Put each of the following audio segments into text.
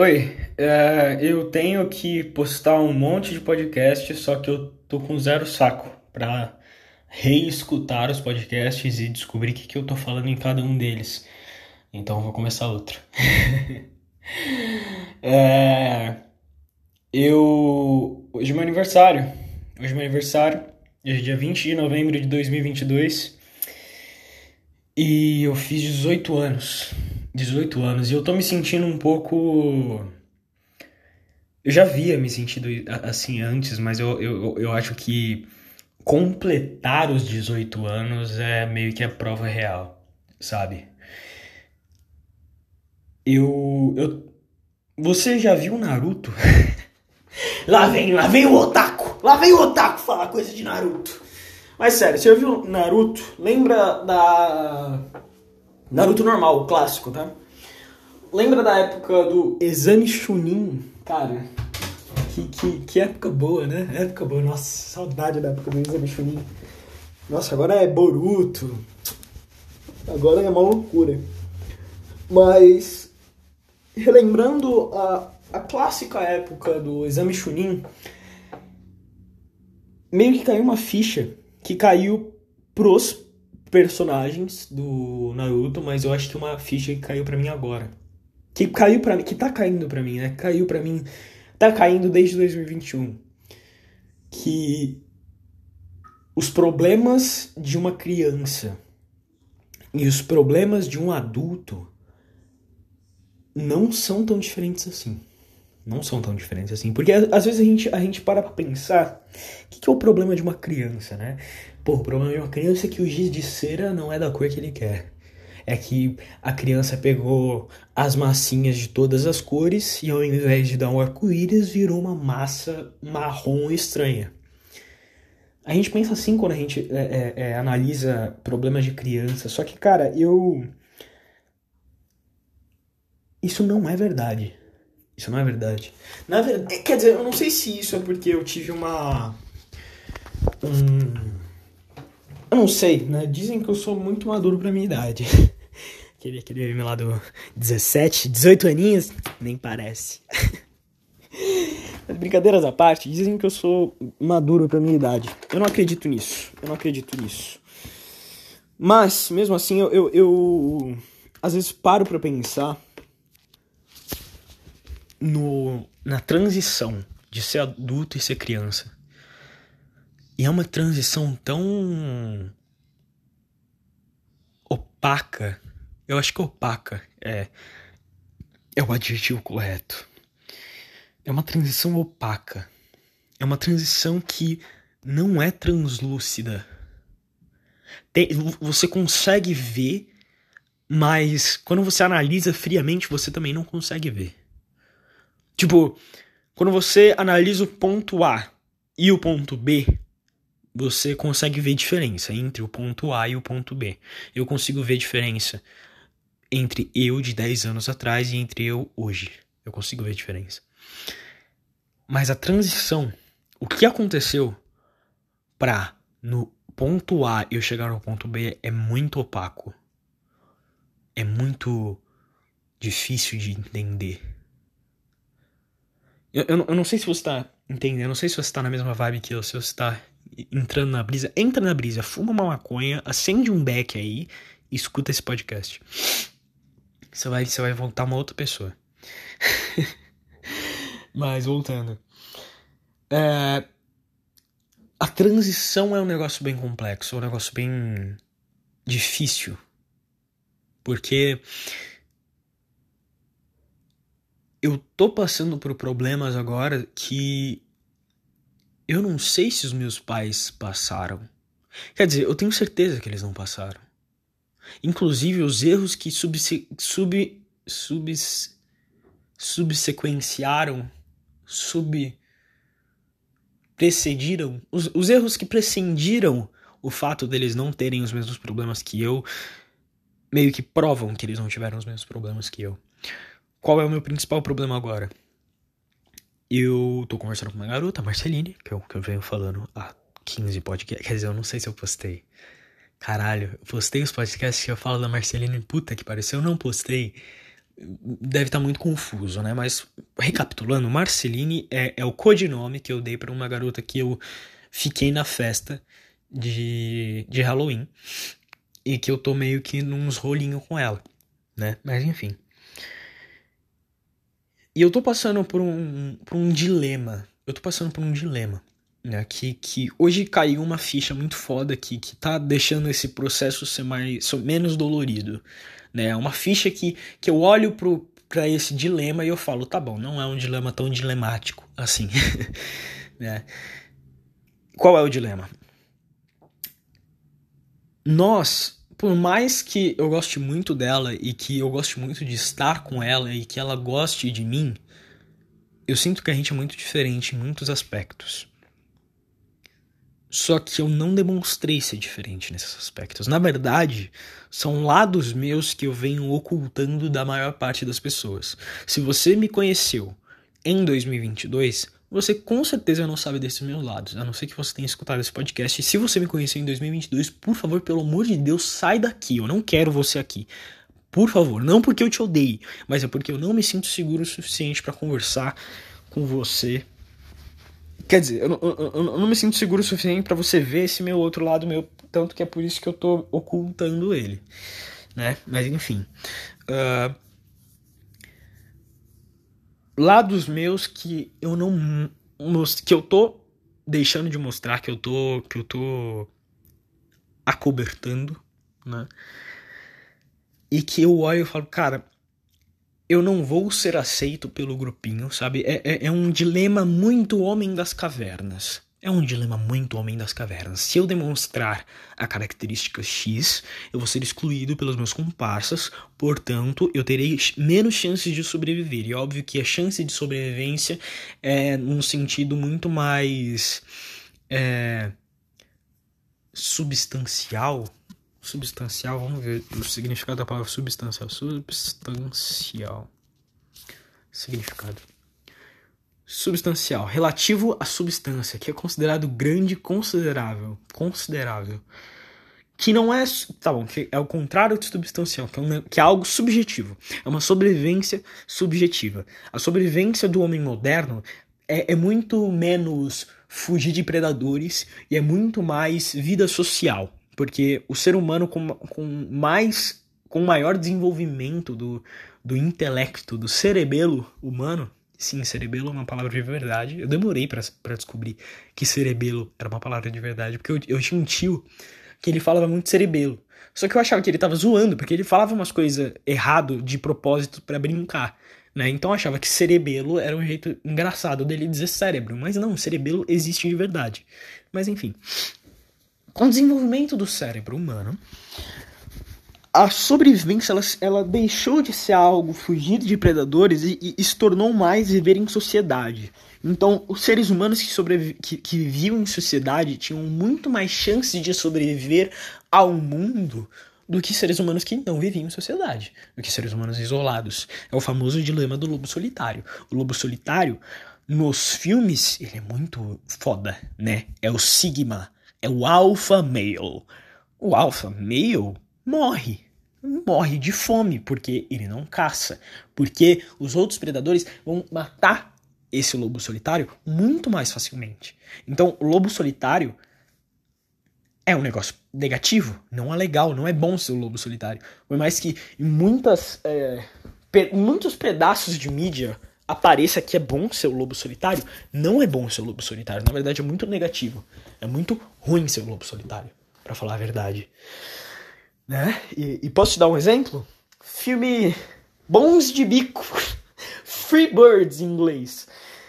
Oi, é, eu tenho que postar um monte de podcast, só que eu tô com zero saco pra reescutar os podcasts e descobrir o que, que eu tô falando em cada um deles. Então vou começar outro. é, eu. Hoje é meu aniversário. Hoje é meu aniversário. Hoje é dia 20 de novembro de 2022. E eu fiz 18 anos. 18 anos. E eu tô me sentindo um pouco. Eu já via me sentindo assim antes, mas eu, eu, eu acho que completar os 18 anos é meio que a prova real, sabe? Eu. eu você já viu Naruto? lá vem, lá vem o Otaku! Lá vem o Otaku falar coisa de Naruto! Mas sério, você já viu Naruto? Lembra da. Naruto normal, o clássico, tá? Lembra da época do Exame Chunin? Cara, que, que, que época boa, né? Época boa, nossa, saudade da época do Exame Chunin. Nossa, agora é Boruto. Agora é uma loucura. Mas, relembrando a, a clássica época do Exame Chunin, meio que caiu uma ficha que caiu pros personagens do Naruto, mas eu acho que uma ficha que caiu para mim agora. Que caiu para mim, que tá caindo para mim, né? Caiu para mim, tá caindo desde 2021. Que os problemas de uma criança e os problemas de um adulto não são tão diferentes assim. Não são tão diferentes assim. Porque às vezes a gente, a gente para pra pensar: o que, que é o problema de uma criança, né? Pô, o problema de uma criança é que o giz de cera não é da cor que ele quer. É que a criança pegou as massinhas de todas as cores e ao invés de dar um arco-íris, virou uma massa marrom estranha. A gente pensa assim quando a gente é, é, é, analisa problemas de criança. Só que, cara, eu. Isso não é verdade. Isso não é verdade. Na verdade, quer dizer, eu não sei se isso é porque eu tive uma. Um eu não sei, né? Dizem que eu sou muito maduro pra minha idade. aquele, aquele meme lá do 17, 18 aninhos, nem parece. Brincadeiras à parte, dizem que eu sou maduro pra minha idade. Eu não acredito nisso. Eu não acredito nisso. Mas, mesmo assim, eu, eu, eu às vezes paro pra pensar no, na transição de ser adulto e ser criança. E é uma transição tão opaca. Eu acho que opaca é é o adjetivo correto. É uma transição opaca. É uma transição que não é translúcida. Tem, você consegue ver, mas quando você analisa friamente, você também não consegue ver. Tipo, quando você analisa o ponto A e o ponto B, você consegue ver diferença entre o ponto A e o ponto B. Eu consigo ver diferença entre eu de 10 anos atrás e entre eu hoje. Eu consigo ver diferença. Mas a transição, o que aconteceu para no ponto A eu chegar no ponto B é muito opaco. É muito difícil de entender. Eu, eu, eu não sei se você tá entendendo, eu não sei se você tá na mesma vibe que eu, se você tá entrando na brisa, entra na brisa, fuma uma maconha, acende um beck aí e escuta esse podcast. Você vai, você vai voltar uma outra pessoa. Mas voltando. É, a transição é um negócio bem complexo, um negócio bem difícil. Porque eu tô passando por problemas agora que eu não sei se os meus pais passaram. Quer dizer, eu tenho certeza que eles não passaram. Inclusive os erros que subse, sub, subs, subsequenciaram, sub precediram, os, os erros que prescindiram o fato deles não terem os mesmos problemas que eu, meio que provam que eles não tiveram os mesmos problemas que eu. Qual é o meu principal problema agora? Eu tô conversando com uma garota, Marceline, que eu, que eu venho falando há 15 podcasts. Quer dizer, eu não sei se eu postei. Caralho, eu postei os podcasts que eu falo da Marceline, puta que pareceu, eu não postei. deve estar tá muito confuso, né? Mas recapitulando, Marceline é, é o codinome que eu dei para uma garota que eu fiquei na festa de, de Halloween e que eu tô meio que nos rolinhos com ela, né? Mas enfim. E eu tô passando por um, por um dilema. Eu tô passando por um dilema. Né, que, que hoje caiu uma ficha muito foda aqui que tá deixando esse processo ser mais menos dolorido né uma ficha que, que eu olho pro, pra esse dilema e eu falo tá bom não é um dilema tão dilemático assim né qual é o dilema nós por mais que eu goste muito dela e que eu goste muito de estar com ela e que ela goste de mim, eu sinto que a gente é muito diferente em muitos aspectos. Só que eu não demonstrei ser diferente nesses aspectos. Na verdade, são lados meus que eu venho ocultando da maior parte das pessoas. Se você me conheceu em 2022, você com certeza não sabe desses meus lados, a não ser que você tenha escutado esse podcast. E se você me conheceu em 2022, por favor, pelo amor de Deus, sai daqui. Eu não quero você aqui. Por favor, não porque eu te odeio, mas é porque eu não me sinto seguro o suficiente para conversar com você. Quer dizer, eu, eu, eu, não me sinto seguro o suficiente para você ver esse meu outro lado meu, tanto que é por isso que eu tô ocultando ele, né? Mas enfim. Uh, lados meus que eu não que eu tô deixando de mostrar que eu tô que eu tô acobertando, né? E que eu olho e falo, cara, eu não vou ser aceito pelo grupinho, sabe? É, é, é um dilema muito homem das cavernas. É um dilema muito homem das cavernas. Se eu demonstrar a característica X, eu vou ser excluído pelos meus comparsas, portanto, eu terei menos chances de sobreviver. E óbvio que a chance de sobrevivência é num sentido muito mais. É, substancial. Substancial, vamos ver o significado da palavra substancial. Substancial. Significado substancial, relativo à substância, que é considerado grande considerável, considerável. Que não é, tá bom, que é o contrário de substancial, que é, um, que é algo subjetivo. É uma sobrevivência subjetiva. A sobrevivência do homem moderno é, é muito menos fugir de predadores e é muito mais vida social. Porque o ser humano com, com mais com maior desenvolvimento do, do intelecto, do cerebelo humano, Sim, cerebelo é uma palavra de verdade. Eu demorei para descobrir que cerebelo era uma palavra de verdade, porque eu, eu tinha um tio que ele falava muito cerebelo. Só que eu achava que ele tava zoando, porque ele falava umas coisas errado de propósito para brincar, né? Então eu achava que cerebelo era um jeito engraçado dele dizer cérebro, mas não, cerebelo existe de verdade. Mas enfim, com o desenvolvimento do cérebro humano, a sobrevivência ela, ela deixou de ser algo fugido de predadores e, e, se tornou mais viver em sociedade. Então, os seres humanos que, que, que viviam em sociedade tinham muito mais chances de sobreviver ao mundo do que seres humanos que não viviam em sociedade, do que seres humanos isolados. É o famoso dilema do lobo solitário. O lobo solitário, nos filmes, ele é muito foda, né? É o Sigma, é o alpha male. O alpha male morre. Morre de fome, porque ele não caça. Porque os outros predadores vão matar esse lobo solitário muito mais facilmente. Então, o lobo solitário é um negócio negativo, não é legal, não é bom ser o lobo solitário. Por mais que em muitas, é, pe muitos pedaços de mídia apareça que é bom ser o lobo solitário, não é bom ser o lobo solitário. Na verdade, é muito negativo. É muito ruim ser o lobo solitário, para falar a verdade. Né? E, e posso te dar um exemplo? Filme Bons de Bico. Free Birds em inglês.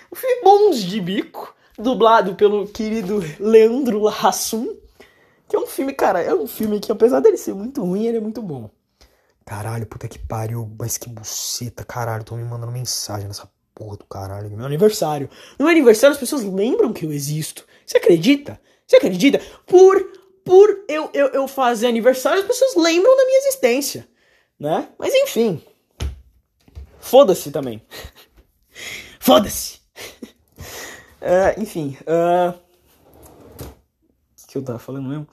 O filme Bons de Bico, dublado pelo querido Leandro Hassum. Que é um filme, cara, é um filme que apesar dele ser muito ruim, ele é muito bom. Caralho, puta que pariu, mas que buceta, caralho, tô me mandando mensagem nessa porra do caralho. Meu aniversário. No meu aniversário as pessoas lembram que eu existo. Você acredita? Você acredita? Por por eu, eu, eu fazer aniversário, as pessoas lembram da minha existência, né? Mas enfim. Foda-se também. Foda-se. uh, enfim. Uh... O que eu tava falando mesmo?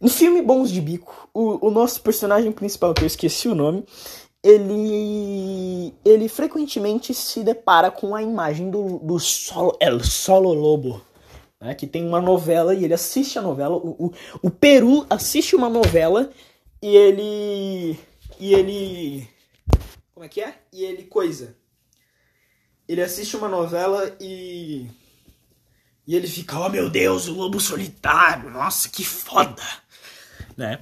No filme Bons de Bico, o, o nosso personagem principal, que eu esqueci o nome, ele ele frequentemente se depara com a imagem do, do solo, El Solo Lobo, né, que tem uma novela e ele assiste a novela. O, o, o Peru assiste uma novela e ele. E ele. Como é que é? E ele coisa. Ele assiste uma novela e. E ele fica, oh meu Deus, o lobo solitário, nossa, que foda! Né?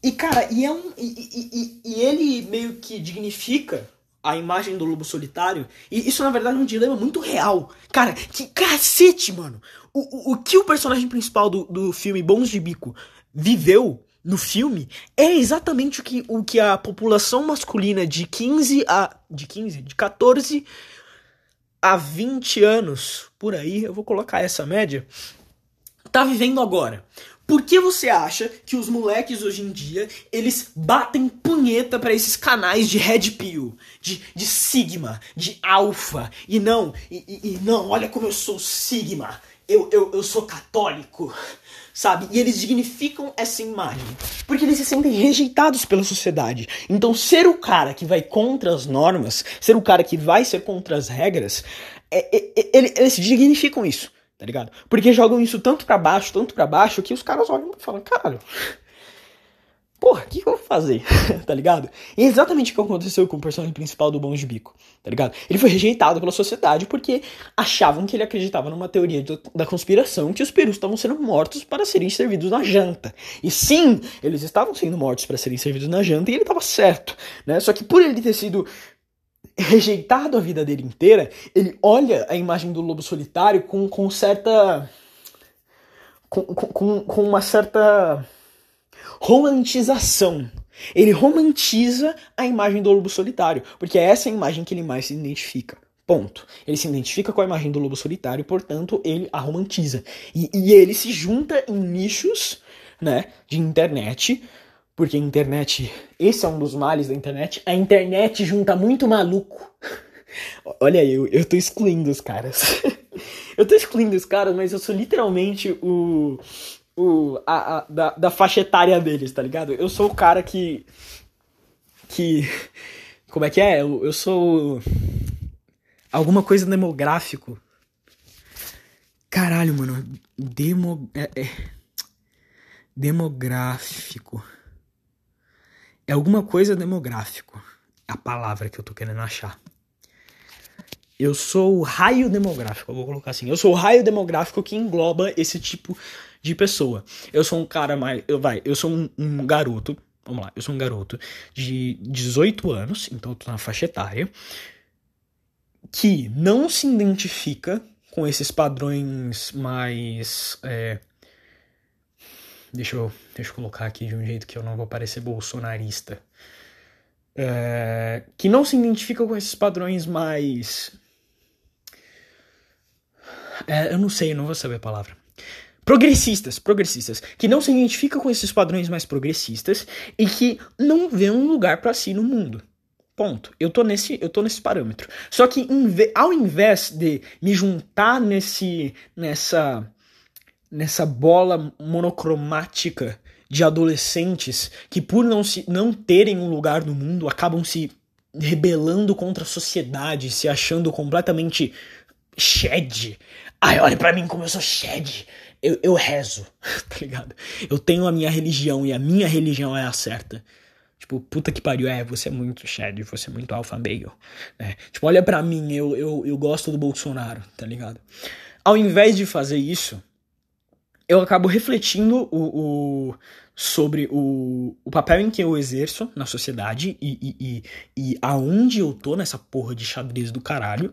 E cara, e, é um, e, e, e ele meio que dignifica a imagem do lobo solitário. E isso, na verdade, é um dilema muito real. Cara, que cacete, mano! O, o, o que o personagem principal do, do filme Bons de Bico viveu no filme é exatamente o que, o que a população masculina de 15 a. De 15? De 14 a 20 anos, por aí, eu vou colocar essa média, tá vivendo agora. Por que você acha que os moleques hoje em dia, eles batem punheta para esses canais de Red Pill, de, de Sigma, de Alpha, e não, e, e, e não, olha como eu sou Sigma, eu, eu, eu sou católico, sabe? E eles dignificam essa imagem. Porque eles se sentem rejeitados pela sociedade. Então, ser o cara que vai contra as normas, ser o cara que vai ser contra as regras, é, é, é, eles, dignificam isso, tá ligado? Porque jogam isso tanto para baixo, tanto para baixo, que os caras olham e falam, caralho, porra, o que, que, eu vou fazer? tá ligado? E é exatamente o que aconteceu com o personagem principal do Bom de Bico, tá ligado? Ele foi rejeitado pela sociedade porque achavam que ele acreditava numa teoria de, da conspiração que os perus estavam sendo mortos para serem servidos na janta. E sim, eles estavam sendo mortos para serem servidos na janta e ele estava certo, né? Só que por ele ter sido rejeitado a vida dele inteira, ele olha a imagem do lobo solitário com, com certa. com, com, com uma certa romantização. Ele romantiza a imagem do lobo solitário, porque é essa a imagem que ele mais se identifica. Ponto. Ele se identifica com a imagem do lobo solitário, portanto, ele a romantiza. E, e ele se junta em nichos, né, de internet, porque a internet, esse é um dos males da internet, a internet junta muito maluco. Olha aí, eu, eu tô excluindo os caras. eu tô excluindo os caras, mas eu sou literalmente o, o, a, a, da, da faixa etária deles, tá ligado? Eu sou o cara que. Que. Como é que é? Eu, eu sou. Alguma coisa demográfico. Caralho, mano. Demo. É, é, demográfico. É alguma coisa demográfico. É a palavra que eu tô querendo achar. Eu sou o raio demográfico, eu vou colocar assim. Eu sou o raio demográfico que engloba esse tipo de pessoa. Eu sou um cara mais. Eu, vai, eu sou um, um garoto. Vamos lá, eu sou um garoto de 18 anos, então eu tô na faixa etária, que não se identifica com esses padrões mais. É, deixa, eu, deixa eu colocar aqui de um jeito que eu não vou parecer bolsonarista. É, que não se identifica com esses padrões mais. É, eu não sei, eu não vou saber a palavra progressistas, progressistas, que não se identificam com esses padrões mais progressistas e que não vê um lugar para si no mundo. Ponto. Eu tô nesse, eu tô nesse parâmetro. Só que ao invés de me juntar nesse nessa nessa bola monocromática de adolescentes que por não se não terem um lugar no mundo acabam se rebelando contra a sociedade, se achando completamente shed. Ai, olha para mim como eu sou shed eu, eu rezo, tá ligado? Eu tenho a minha religião e a minha religião é a certa. Tipo, puta que pariu, é, você é muito Shed, você é muito alfa meio, né? Tipo, olha pra mim, eu, eu, eu gosto do Bolsonaro, tá ligado? Ao invés de fazer isso, eu acabo refletindo o, o sobre o, o papel em que eu exerço na sociedade e, e, e, e aonde eu tô nessa porra de xadrez do caralho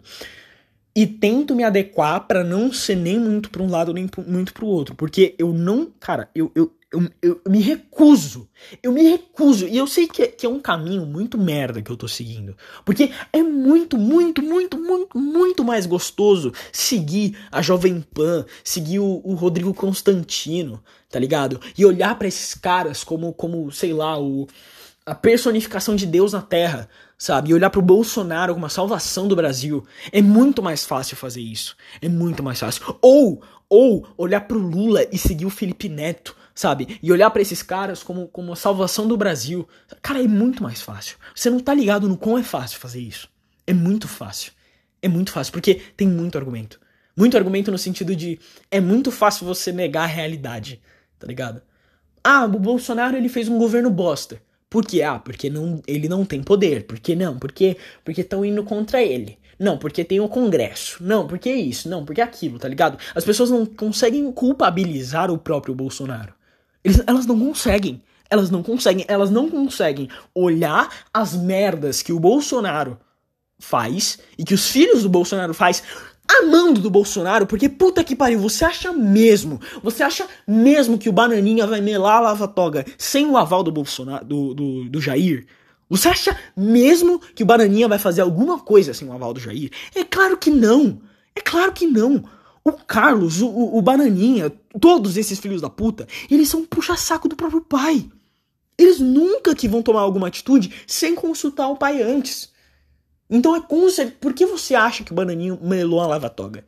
e tento me adequar para não ser nem muito para um lado nem muito para o outro, porque eu não, cara, eu, eu, eu, eu, me recuso, eu me recuso, e eu sei que é, que é um caminho muito merda que eu tô seguindo, porque é muito, muito, muito, muito, muito mais gostoso seguir a Jovem Pan, seguir o, o Rodrigo Constantino, tá ligado? E olhar para esses caras como, como, sei lá, o a personificação de Deus na Terra, sabe? E olhar pro Bolsonaro como a salvação do Brasil. É muito mais fácil fazer isso. É muito mais fácil. Ou, ou olhar pro Lula e seguir o Felipe Neto, sabe? E olhar para esses caras como, como a salvação do Brasil. Cara, é muito mais fácil. Você não tá ligado no quão é fácil fazer isso. É muito fácil. É muito fácil, porque tem muito argumento. Muito argumento no sentido de é muito fácil você negar a realidade, tá ligado? Ah, o Bolsonaro ele fez um governo bosta. Por quê? Ah, porque não, ele não tem poder. Por que não? Porque porque estão indo contra ele. Não, porque tem o Congresso. Não, porque isso. Não, porque aquilo, tá ligado? As pessoas não conseguem culpabilizar o próprio Bolsonaro. Eles, elas não conseguem. Elas não conseguem. Elas não conseguem olhar as merdas que o Bolsonaro faz e que os filhos do Bolsonaro faz amando do Bolsonaro, porque puta que pariu, você acha mesmo, você acha mesmo que o Bananinha vai melar a lava-toga sem o aval do Bolsonaro, do, do, do Jair? Você acha mesmo que o Bananinha vai fazer alguma coisa sem o aval do Jair? É claro que não. É claro que não. O Carlos, o, o Bananinha, todos esses filhos da puta, eles são puxa-saco do próprio pai. Eles nunca que vão tomar alguma atitude sem consultar o pai antes. Então é com certeza. Por que você acha que o Bananinho melou a lava-toga?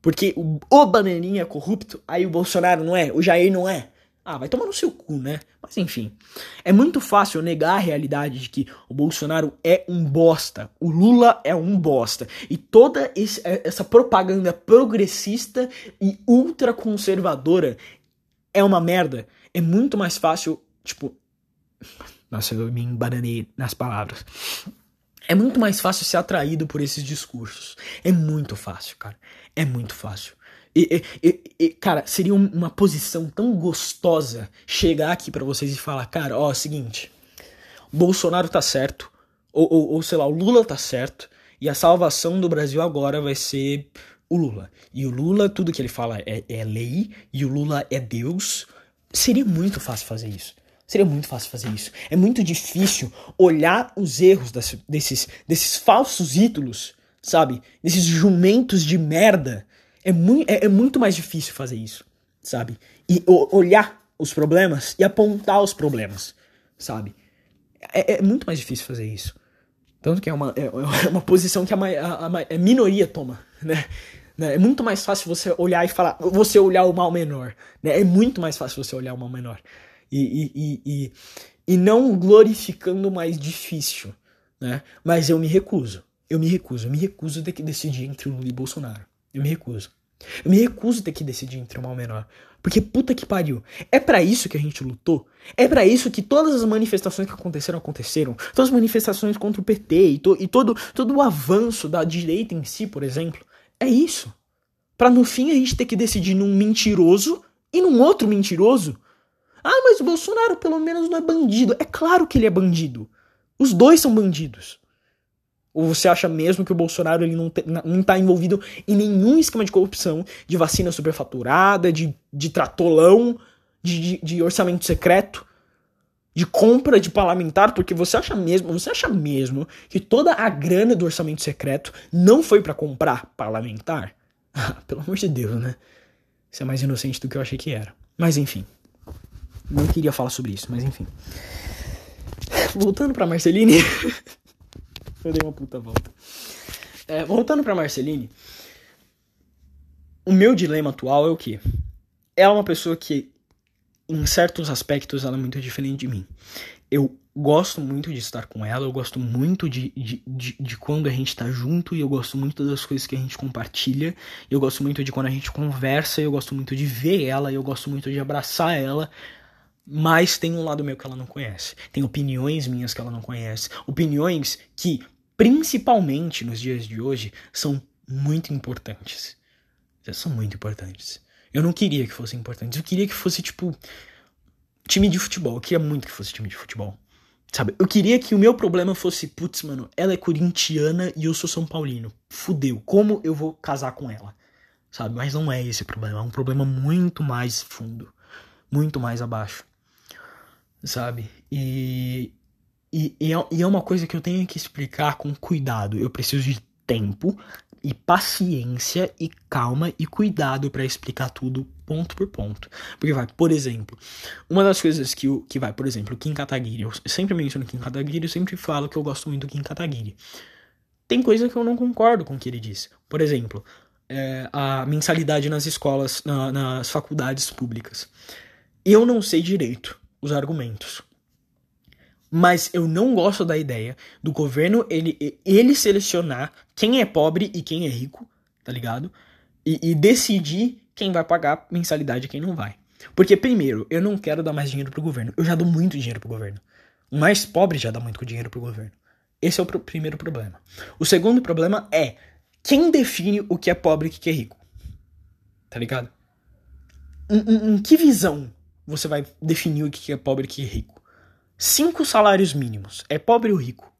Porque o, o Bananinha é corrupto, aí o Bolsonaro não é, o Jair não é. Ah, vai tomar no seu cu, né? Mas enfim. É muito fácil negar a realidade de que o Bolsonaro é um bosta, o Lula é um bosta. E toda esse, é, essa propaganda progressista e ultraconservadora é uma merda. É muito mais fácil, tipo. Nossa, eu me embananei nas palavras. É muito mais fácil ser atraído por esses discursos. É muito fácil, cara. É muito fácil. E, e, e, cara, seria uma posição tão gostosa chegar aqui para vocês e falar, cara, ó, é o seguinte, Bolsonaro tá certo, ou, ou, ou, sei lá, o Lula tá certo, e a salvação do Brasil agora vai ser o Lula. E o Lula, tudo que ele fala é, é lei, e o Lula é Deus. Seria muito fácil fazer isso. Seria muito fácil fazer isso. É muito difícil olhar os erros das, desses, desses falsos ídolos, sabe? Desses jumentos de merda. É, mu é, é muito mais difícil fazer isso, sabe? E olhar os problemas e apontar os problemas, sabe? É, é, muito mais difícil fazer isso. Tanto que é uma, é, é uma posição que a, a, a, minoria toma, né? né? É muito mais fácil você olhar e falar, você olhar o mal menor, né? É muito mais fácil você olhar o mal menor e, e, e, e não glorificando o mais difícil, né? Mas eu me recuso. Eu me recuso. Eu me recuso que decidir entre Lula e Bolsonaro. Eu me recuso. Eu me recuso ter que decidir entre o mal menor. Porque puta que pariu. É para isso que a gente lutou. É para isso que todas as manifestações que aconteceram aconteceram. Todas as manifestações contra o PT e, to, e todo, todo o avanço da direita em si, por exemplo. É isso. Para no fim a gente ter que decidir num mentiroso e num outro mentiroso ah, mas o Bolsonaro pelo menos não é bandido. É claro que ele é bandido. Os dois são bandidos. Ou você acha mesmo que o Bolsonaro ele não, te, não tá envolvido em nenhum esquema de corrupção, de vacina superfaturada, de, de tratolão, de, de, de orçamento secreto, de compra de parlamentar? Porque você acha mesmo, você acha mesmo que toda a grana do orçamento secreto não foi para comprar parlamentar? Pelo amor de Deus, né? Isso é mais inocente do que eu achei que era. Mas enfim. Não queria falar sobre isso, mas enfim. Voltando pra Marceline. eu dei uma puta volta. É, voltando pra Marceline. O meu dilema atual é o que? Ela é uma pessoa que, em certos aspectos, ela é muito diferente de mim. Eu gosto muito de estar com ela, eu gosto muito de, de, de, de, quando a gente tá junto, e eu gosto muito das coisas que a gente compartilha, eu gosto muito de quando a gente conversa, eu gosto muito de ver ela, eu gosto muito de abraçar ela, mas tem um lado meu que ela não conhece. Tem opiniões minhas que ela não conhece. Opiniões que, principalmente nos dias de hoje, são muito importantes. São muito importantes. Eu não queria que fossem importantes. Eu queria que fosse, tipo, time de futebol. Eu queria muito que fosse time de futebol. Sabe? Eu queria que o meu problema fosse, putz, mano, ela é corintiana e eu sou São Paulino. Fudeu. Como eu vou casar com ela? Sabe? Mas não é esse o problema. É um problema muito mais fundo. Muito mais abaixo sabe? E, e, é, e é uma coisa que eu tenho que explicar com cuidado. Eu preciso de tempo e paciência e calma e cuidado para explicar tudo ponto por ponto. Porque vai, por exemplo, uma das coisas que, o, que vai, por exemplo, Kim Kataguiri, eu sempre menciono Kim Kataguiri, eu sempre falo que eu gosto muito do Kim Kataguiri. Tem coisa que eu não concordo com o que ele disse. Por exemplo, é, a mensalidade nas escolas, na, nas faculdades públicas. Eu não sei direito os argumentos. Mas eu não gosto da ideia do governo ele, ele selecionar quem é pobre e quem é rico, tá ligado? E, e decidir quem vai pagar mensalidade e quem não vai. Porque, primeiro, eu não quero dar mais dinheiro pro governo. Eu já dou muito dinheiro pro governo. O mais pobre já dá muito dinheiro pro governo. Esse é o primeiro problema. O segundo problema é quem define o que é pobre e o que é rico. Tá ligado? Em, em, em que visão você vai definir o que é pobre e o que é rico? Cinco salários mínimos. É pobre ou rico?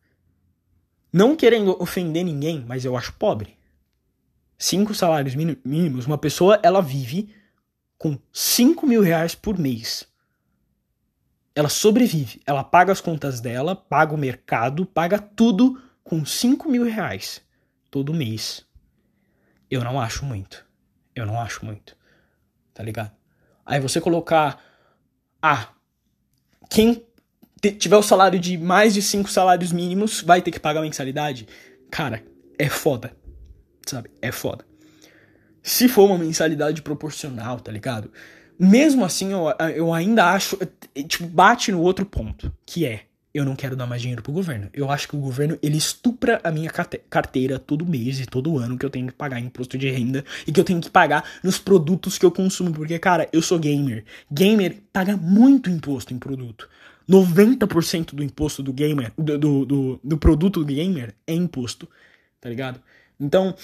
Não querendo ofender ninguém, mas eu acho pobre. Cinco salários mínimos, uma pessoa ela vive com cinco mil reais por mês. Ela sobrevive, ela paga as contas dela, paga o mercado, paga tudo com cinco mil reais todo mês. Eu não acho muito. Eu não acho muito. Tá ligado? Aí você colocar. Ah, quem tiver o salário de mais de cinco salários mínimos vai ter que pagar mensalidade. Cara, é foda. Sabe? É foda. Se for uma mensalidade proporcional, tá ligado? Mesmo assim, eu, eu ainda acho. Tipo, bate no outro ponto, que é. Eu não quero dar mais dinheiro pro governo. Eu acho que o governo, ele estupra a minha carteira todo mês e todo ano que eu tenho que pagar imposto de renda e que eu tenho que pagar nos produtos que eu consumo. Porque, cara, eu sou gamer. Gamer paga muito imposto em produto. 90% do imposto do gamer, do, do, do, do produto do gamer é imposto, tá ligado? Então,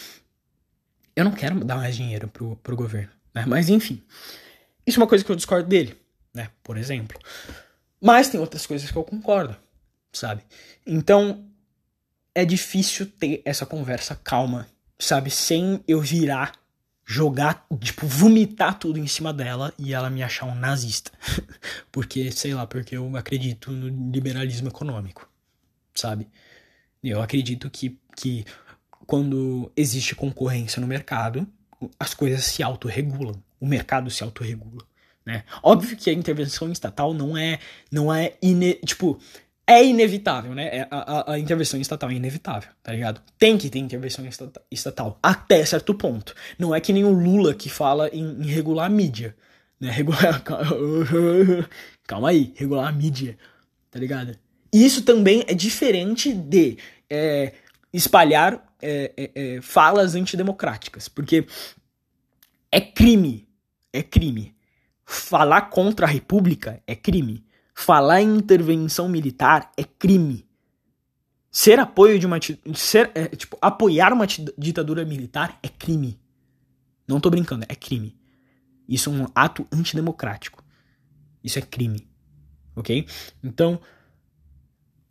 eu não quero dar mais dinheiro pro, pro governo, né? Mas enfim. Isso é uma coisa que eu discordo dele, né? Por exemplo. Mas tem outras coisas que eu concordo, sabe? Então é difícil ter essa conversa calma, sabe? Sem eu virar, jogar, tipo, vomitar tudo em cima dela e ela me achar um nazista. porque, sei lá, porque eu acredito no liberalismo econômico, sabe? Eu acredito que, que quando existe concorrência no mercado, as coisas se autorregulam o mercado se autorregula. Né? Óbvio que a intervenção estatal não é, não é ine, tipo, é inevitável, né? É, a, a, intervenção estatal é inevitável, tá ligado? Tem que ter intervenção estatal, até certo ponto. Não é que nem o Lula que fala em, em regular a mídia, né? Regular, calma aí, regular a mídia, tá ligado? Isso também é diferente de é, espalhar é, é, é falas antidemocráticas, porque é crime é crime. Falar contra a República é crime. Falar em intervenção militar é crime. Ser apoio de uma ser é, tipo apoiar uma ditadura militar é crime. Não tô brincando, é crime. Isso é um ato antidemocrático. Isso é crime. OK? Então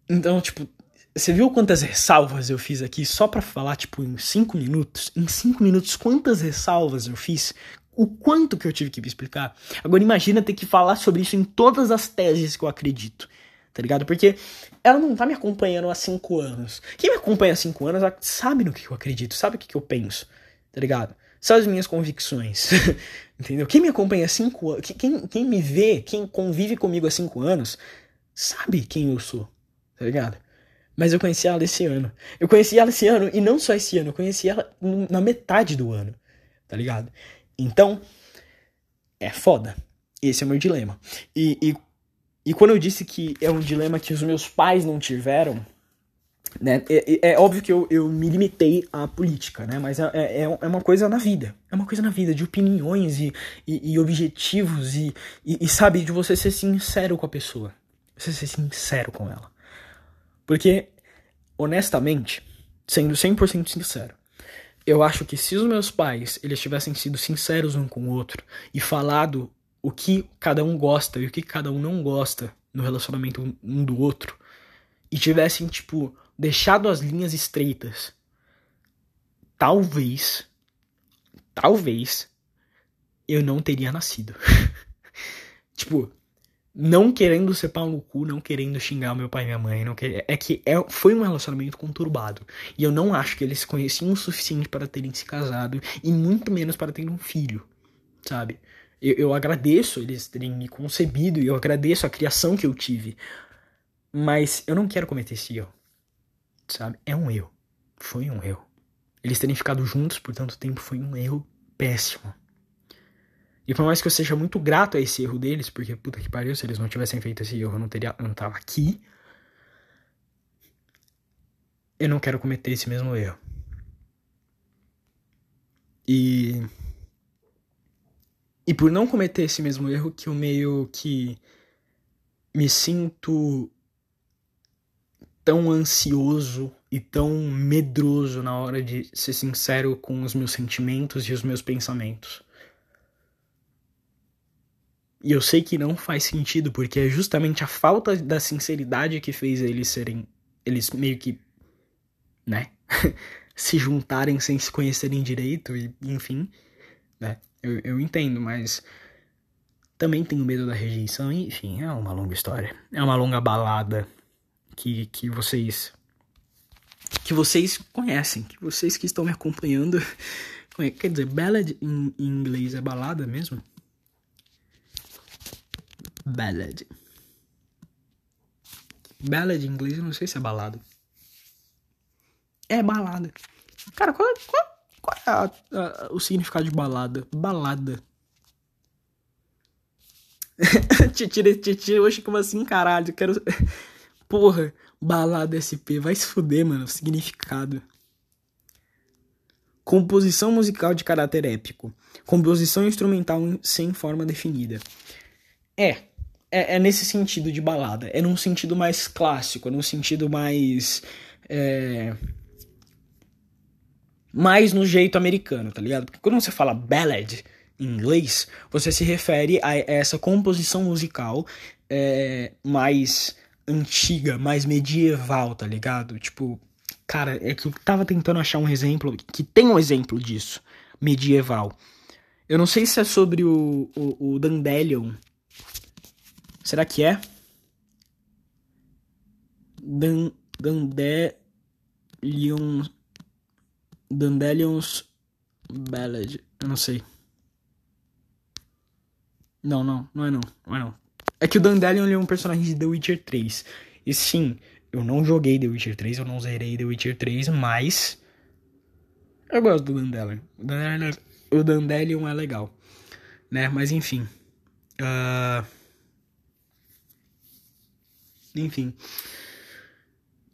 então, tipo, você viu quantas ressalvas eu fiz aqui só para falar, tipo, em cinco minutos? Em cinco minutos, quantas ressalvas eu fiz? O quanto que eu tive que me explicar. Agora imagina ter que falar sobre isso em todas as teses que eu acredito. Tá ligado? Porque ela não tá me acompanhando há cinco anos. Quem me acompanha há cinco anos sabe no que eu acredito, sabe o que, eu penso. Tá ligado? Sabe as minhas convicções. Entendeu? Quem me acompanha há cinco anos. Quem, quem me vê, quem convive comigo há cinco anos, sabe quem eu sou. Tá ligado? Mas eu conheci ela esse ano. Eu conheci ela esse ano, e não só esse ano, eu conheci ela na metade do ano. Tá ligado? Então, é foda. Esse é o meu dilema. E, e, e quando eu disse que é um dilema que os meus pais não tiveram, né? É, é, óbvio que eu, eu me limitei à política, né? Mas é, é, é uma coisa na vida. É uma coisa na vida, de opiniões e, e, e objetivos e, e, e, sabe, de você ser sincero com a pessoa. Você ser sincero com ela. Porque, honestamente, sendo 100% sincero, eu acho que se os meus pais eles tivessem sido sinceros um com o outro e falado o que cada um gosta e o que cada um não gosta no relacionamento um do outro e tivessem tipo deixado as linhas estreitas, talvez, talvez eu não teria nascido. tipo, não querendo ser pau no cu, não querendo xingar meu pai e minha mãe, não quer... é que é, foi um relacionamento conturbado. E eu não acho que eles se conheciam o suficiente para terem se casado e muito menos para terem um filho, sabe? Eu, eu agradeço eles terem me concebido e eu agradeço a criação que eu tive. Mas eu não quero cometer esse erro, sabe? É um erro. Foi um erro. Eles terem ficado juntos por tanto tempo foi um erro péssimo. E por mais que eu seja muito grato a esse erro deles, porque puta que pariu, se eles não tivessem feito esse erro, eu não teria, eu não tava aqui. Eu não quero cometer esse mesmo erro. E e por não cometer esse mesmo erro que eu meio que me sinto tão ansioso e tão medroso na hora de ser sincero com os meus sentimentos e os meus pensamentos. E eu sei que não faz sentido, porque é justamente a falta da sinceridade que fez eles serem. Eles meio que. né? se juntarem sem se conhecerem direito, e enfim. Né? Eu, eu entendo, mas. Também tenho medo da rejeição, enfim, é uma longa história. É uma longa balada que, que vocês que vocês conhecem, que vocês que estão me acompanhando, quer dizer, ballad em, em inglês é balada mesmo? Ballad. Ballad em inglês eu não sei se é balada. É balada. Cara, qual, qual, qual é a, a, o significado de balada? Balada. Titi, titi, hoje como assim, caralho? Quero. Porra, balada SP, vai se fuder, mano, significado. Composição musical de caráter épico. Composição instrumental sem forma definida. É, é, é, nesse sentido de balada. É num sentido mais clássico, é num sentido mais. É, mais no jeito americano, tá ligado? Porque quando você fala ballad em inglês, você se refere a essa composição musical é, mais antiga, mais medieval, tá ligado? Tipo, cara, é que eu tava tentando achar um exemplo que tem um exemplo disso, medieval. Eu não sei se é sobre o, o, o Dandelion. Será que é? Dan, Dandelion. Dandelion's Ballad. Eu não sei. Não, não, não é não. Não é não. É que o Dandelion é um personagem de The Witcher 3. E sim, eu não joguei The Witcher 3, eu não zerei The Witcher 3, mas. Eu gosto do Dandelion. O Dandelion, o Dandelion é legal. Né? Mas enfim. Uh... Enfim.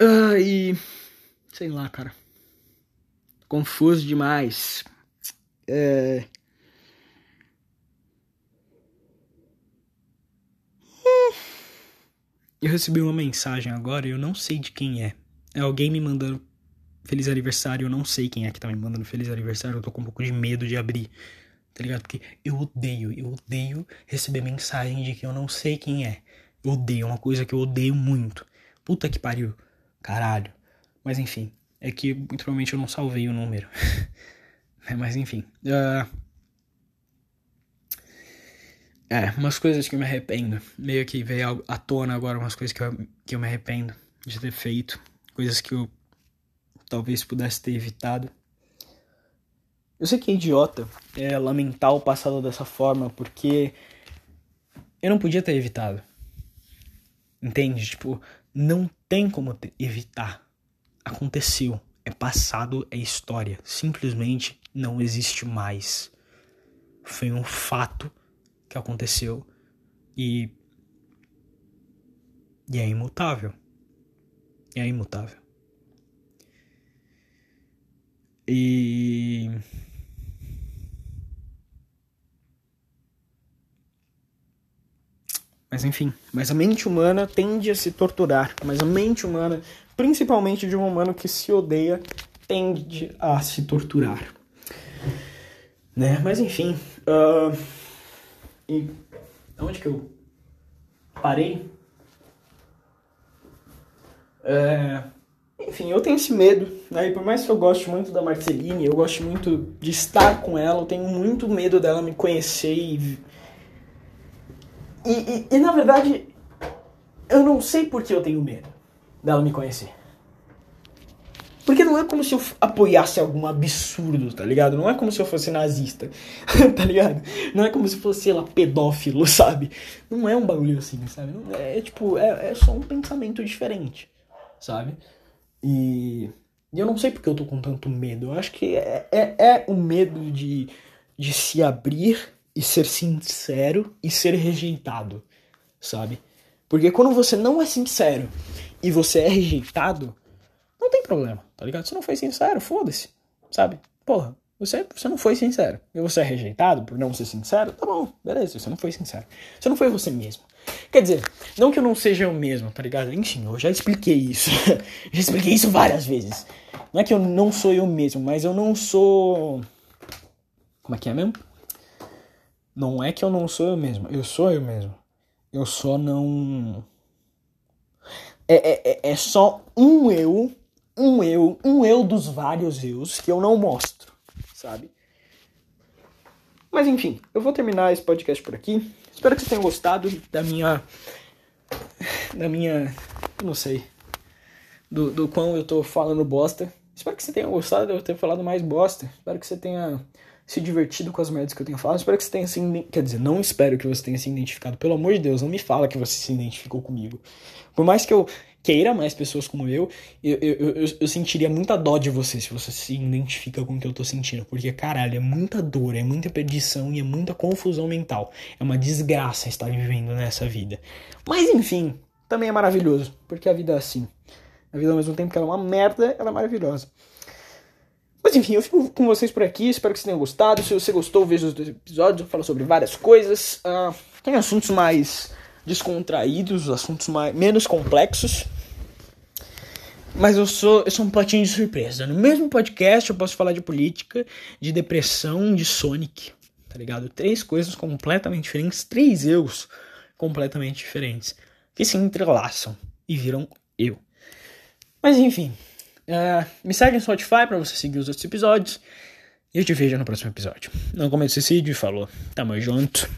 Uh, e. Sei lá, cara. Confuso demais. É. Eu recebi uma mensagem agora e eu não sei de quem é. É alguém me mandando feliz aniversário, eu não sei quem é que tá me mandando feliz aniversário, eu tô com um pouco de medo de abrir. Tá ligado? Porque eu odeio, eu odeio receber mensagem de que eu não sei quem é. Odeio, é uma coisa que eu odeio muito. Puta que pariu. Caralho. Mas enfim, é que muito provavelmente eu não salvei o número. Mas enfim. Uh, é, umas coisas que eu me arrependo. Meio que veio à tona agora umas coisas que eu, que eu me arrependo de ter feito. Coisas que eu talvez pudesse ter evitado. Eu sei que é idiota é, lamentar o passado dessa forma, porque eu não podia ter evitado. Entende? Tipo, não tem como evitar. Aconteceu. É passado, é história. Simplesmente não existe mais. Foi um fato que aconteceu e e é imutável. É imutável. E Mas enfim, mas a mente humana tende a se torturar, mas a mente humana, principalmente de um humano que se odeia, tende a se torturar. Né? Mas enfim, uh, e onde que eu parei? É, enfim, eu tenho esse medo, né? E por mais que eu goste muito da Marceline, eu gosto muito de estar com ela, eu tenho muito medo dela me conhecer e. E, e, na verdade, eu não sei por que eu tenho medo dela me conhecer. Porque não é como se eu apoiasse algum absurdo, tá ligado? Não é como se eu fosse nazista, tá ligado? Não é como se fosse, sei lá, pedófilo, sabe? Não é um bagulho assim, sabe? É, é tipo, é, é só um pensamento diferente, sabe? E, e eu não sei porque eu tô com tanto medo. Eu acho que é, é, é o medo de, de se abrir e ser sincero e ser rejeitado, sabe? Porque quando você não é sincero e você é rejeitado, não tem problema, tá ligado? Você não foi sincero, foda-se, sabe? Porra, você, você não foi sincero. E você é rejeitado por não ser sincero, tá bom, beleza, você não foi sincero. Você não foi você mesmo. Quer dizer, não que eu não seja eu mesmo, tá ligado? Enfim, eu já expliquei isso. já expliquei isso várias vezes. Não é que eu não sou eu mesmo, mas eu não sou. Como é que é mesmo? Não é que eu não sou eu mesmo, eu sou eu mesmo. Eu só não. É, é, é, é só um eu, um eu, um eu dos vários eus que eu não mostro, sabe? Mas enfim, eu vou terminar esse podcast por aqui. Espero que vocês tenham gostado da minha. Da minha. Não sei. Do, do quão eu tô falando bosta. Espero que você tenha gostado de eu ter falado mais bosta. Espero que você tenha se divertido com as merdas que eu tenho falado. Espero que você tenha se. Quer dizer, não espero que você tenha se identificado. Pelo amor de Deus, não me fala que você se identificou comigo. Por mais que eu queira mais pessoas como eu, eu, eu, eu, eu sentiria muita dó de você se você se identifica com o que eu tô sentindo. Porque, caralho, é muita dor, é muita perdição e é muita confusão mental. É uma desgraça estar vivendo nessa vida. Mas enfim, também é maravilhoso, porque a vida é assim. A vida, ao mesmo tempo que ela é uma merda, ela é maravilhosa. Mas enfim, eu fico com vocês por aqui. Espero que vocês tenham gostado. Se você gostou, veja os dois episódios. Eu falo sobre várias coisas. Uh, tem assuntos mais descontraídos, assuntos mais, menos complexos. Mas eu sou, eu sou um potinho de surpresa. No mesmo podcast eu posso falar de política, de depressão, de Sonic. Tá ligado? Três coisas completamente diferentes, três eus completamente diferentes. Que se entrelaçam e viram eu. Mas enfim. Uh, me segue no Spotify para você seguir os outros episódios. E eu te vejo no próximo episódio. Não comece suicídio falou. Tamo junto.